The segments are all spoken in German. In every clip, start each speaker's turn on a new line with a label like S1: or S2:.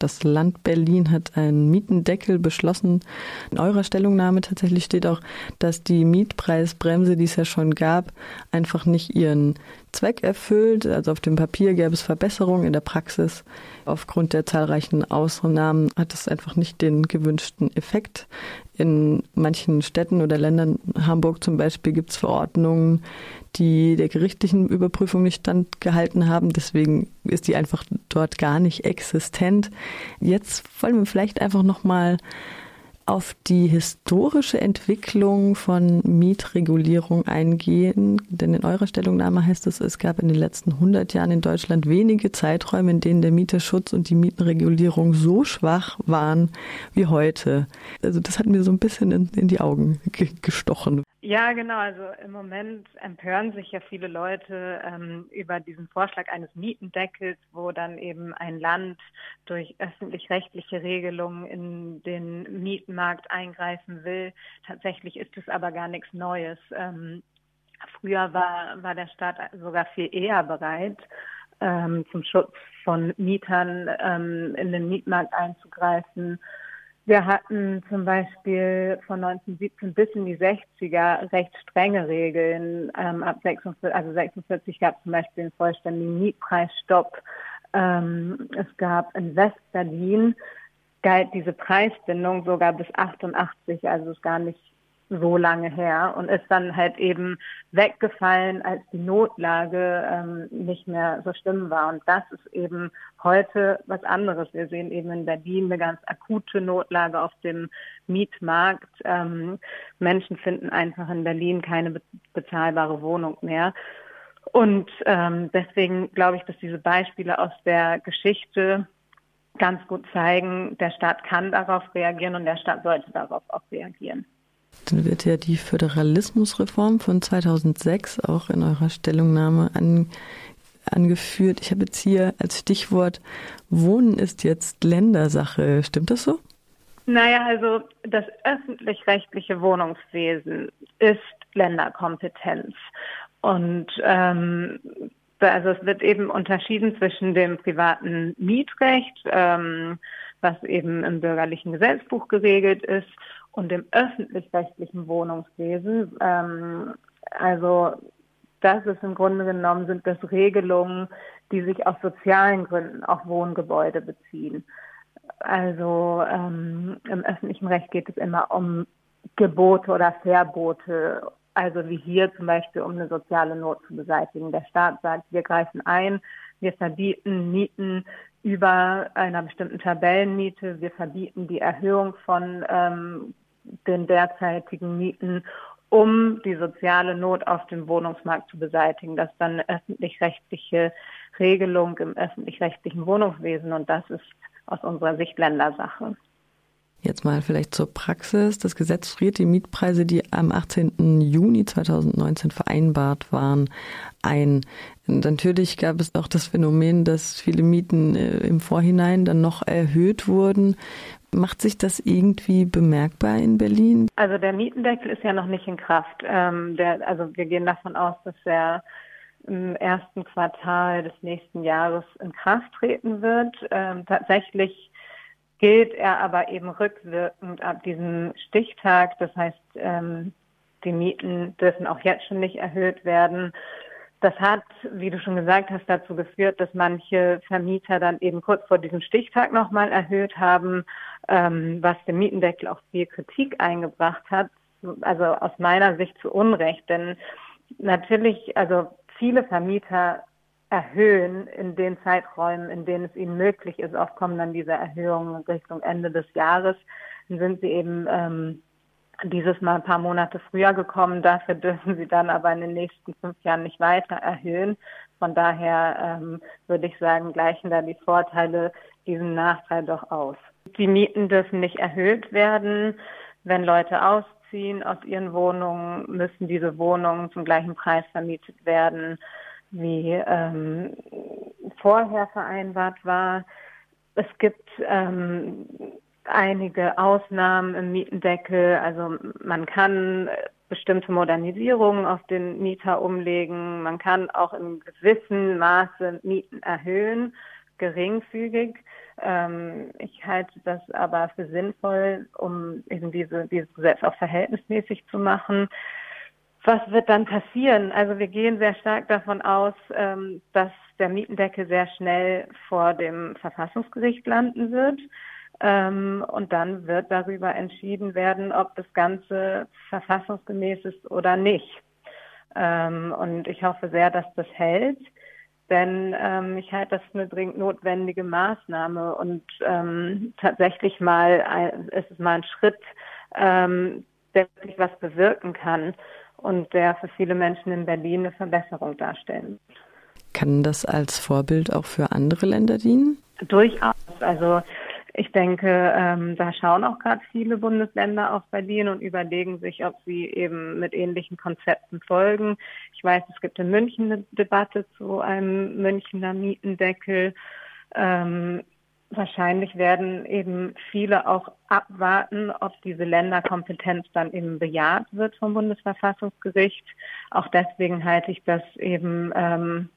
S1: Das Land Berlin hat einen Mietendeckel beschlossen. In eurer Stellungnahme tatsächlich steht auch, dass die Mietpreisbremse, die es ja schon gab, einfach nicht ihren Zweck erfüllt. Also auf dem Papier gäbe es Verbesserungen, in der Praxis aufgrund der zahlreichen Ausnahmen hat es einfach nicht den gewünschten Effekt. In manchen Städten oder Ländern, Hamburg zum Beispiel, gibt es Verordnungen, die der gerichtlichen Überprüfung nicht standgehalten haben. Deswegen ist die einfach dort gar nicht existent. Jetzt wollen wir vielleicht einfach noch mal auf die historische Entwicklung von Mietregulierung eingehen. Denn in eurer Stellungnahme heißt es, es gab in den letzten 100 Jahren in Deutschland wenige Zeiträume, in denen der Mieterschutz und die Mietenregulierung so schwach waren wie heute. Also das hat mir so ein bisschen in, in die Augen gestochen.
S2: Ja, genau. Also im Moment empören sich ja viele Leute ähm, über diesen Vorschlag eines Mietendeckels, wo dann eben ein Land durch öffentlich-rechtliche Regelungen in den Mietenmarkt eingreifen will. Tatsächlich ist es aber gar nichts Neues. Ähm, früher war, war der Staat sogar viel eher bereit, ähm, zum Schutz von Mietern ähm, in den Mietmarkt einzugreifen wir hatten zum Beispiel von 1917 bis in die 60er recht strenge Regeln. Ähm, ab 46, also 46 gab es zum Beispiel einen vollständigen Mietpreisstopp. Ähm, es gab in Westberlin galt diese Preisbindung sogar bis 88, also ist gar nicht so lange her und ist dann halt eben weggefallen, als die Notlage ähm, nicht mehr so schlimm war. Und das ist eben heute was anderes. Wir sehen eben in Berlin eine ganz akute Notlage auf dem Mietmarkt. Ähm, Menschen finden einfach in Berlin keine be bezahlbare Wohnung mehr. Und ähm, deswegen glaube ich, dass diese Beispiele aus der Geschichte ganz gut zeigen, der Staat kann darauf reagieren und der Staat sollte darauf auch reagieren.
S1: Dann wird ja die Föderalismusreform von 2006 auch in eurer Stellungnahme an, angeführt. Ich habe jetzt hier als Stichwort Wohnen ist jetzt Ländersache. Stimmt das so?
S2: Naja, also das öffentlich-rechtliche Wohnungswesen ist Länderkompetenz. Und ähm, also es wird eben unterschieden zwischen dem privaten Mietrecht, ähm, was eben im bürgerlichen Gesetzbuch geregelt ist, und dem öffentlich-rechtlichen Wohnungswesen. Ähm, also das ist im Grunde genommen sind das Regelungen, die sich aus sozialen Gründen auf Wohngebäude beziehen. Also ähm, im öffentlichen Recht geht es immer um Gebote oder Verbote, also wie hier zum Beispiel um eine soziale Not zu beseitigen. Der Staat sagt, wir greifen ein, wir verbieten Mieten über einer bestimmten Tabellenmiete, wir verbieten die Erhöhung von ähm, den derzeitigen Mieten, um die soziale Not auf dem Wohnungsmarkt zu beseitigen. Das ist dann eine öffentlich-rechtliche Regelung im öffentlich-rechtlichen Wohnungswesen und das ist aus unserer Sicht Ländersache.
S1: Jetzt mal vielleicht zur Praxis. Das Gesetz friert die Mietpreise, die am 18. Juni 2019 vereinbart waren, ein. Natürlich gab es auch das Phänomen, dass viele Mieten äh, im Vorhinein dann noch erhöht wurden. Macht sich das irgendwie bemerkbar in Berlin?
S2: Also der Mietendeckel ist ja noch nicht in Kraft. Ähm, also wir gehen davon aus, dass er im ersten Quartal des nächsten Jahres in Kraft treten wird. Ähm, tatsächlich gilt er aber eben rückwirkend ab diesem Stichtag. Das heißt, ähm, die Mieten dürfen auch jetzt schon nicht erhöht werden. Das hat, wie du schon gesagt hast, dazu geführt, dass manche Vermieter dann eben kurz vor diesem Stichtag nochmal erhöht haben, ähm, was dem Mietendeckel auch viel Kritik eingebracht hat. Also aus meiner Sicht zu Unrecht, denn natürlich, also viele Vermieter erhöhen in den Zeiträumen, in denen es ihnen möglich ist. Oft kommen dann diese Erhöhungen Richtung Ende des Jahres. Dann sind sie eben ähm, dieses Mal ein paar Monate früher gekommen. Dafür dürfen sie dann aber in den nächsten fünf Jahren nicht weiter erhöhen. Von daher ähm, würde ich sagen, gleichen da die Vorteile diesen Nachteil doch aus. Die Mieten dürfen nicht erhöht werden. Wenn Leute ausziehen aus ihren Wohnungen, müssen diese Wohnungen zum gleichen Preis vermietet werden, wie ähm, vorher vereinbart war. Es gibt ähm, einige Ausnahmen im Mietendeckel. Also man kann bestimmte Modernisierungen auf den Mieter umlegen. Man kann auch in gewissem Maße Mieten erhöhen, geringfügig. Ähm, ich halte das aber für sinnvoll, um eben diese, dieses Gesetz auch verhältnismäßig zu machen. Was wird dann passieren? Also wir gehen sehr stark davon aus, ähm, dass der Mietendeckel sehr schnell vor dem Verfassungsgericht landen wird. Ähm, und dann wird darüber entschieden werden, ob das Ganze verfassungsgemäß ist oder nicht. Ähm, und ich hoffe sehr, dass das hält, denn ähm, ich halte das für eine dringend notwendige Maßnahme und ähm, tatsächlich mal ein, ist es mal ein Schritt, ähm, der wirklich was bewirken kann und der für viele Menschen in Berlin eine Verbesserung darstellen.
S1: Kann das als Vorbild auch für andere Länder dienen?
S2: Durchaus. Also ich denke, ähm, da schauen auch gerade viele Bundesländer auf Berlin und überlegen sich, ob sie eben mit ähnlichen Konzepten folgen. Ich weiß, es gibt in München eine Debatte zu einem Münchner Mietendeckel. Ähm, wahrscheinlich werden eben viele auch abwarten, ob diese Länderkompetenz dann eben bejaht wird vom Bundesverfassungsgericht. Auch deswegen halte ich das eben ähm,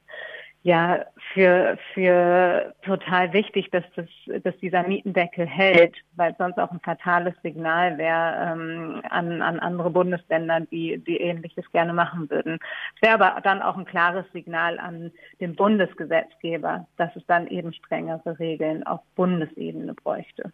S2: ja für für total wichtig, dass das dass dieser Mietendeckel hält, weil sonst auch ein fatales Signal wäre ähm, an an andere Bundesländer, die die ähnliches gerne machen würden. Es wäre aber dann auch ein klares Signal an den Bundesgesetzgeber, dass es dann eben strengere Regeln auf Bundesebene bräuchte.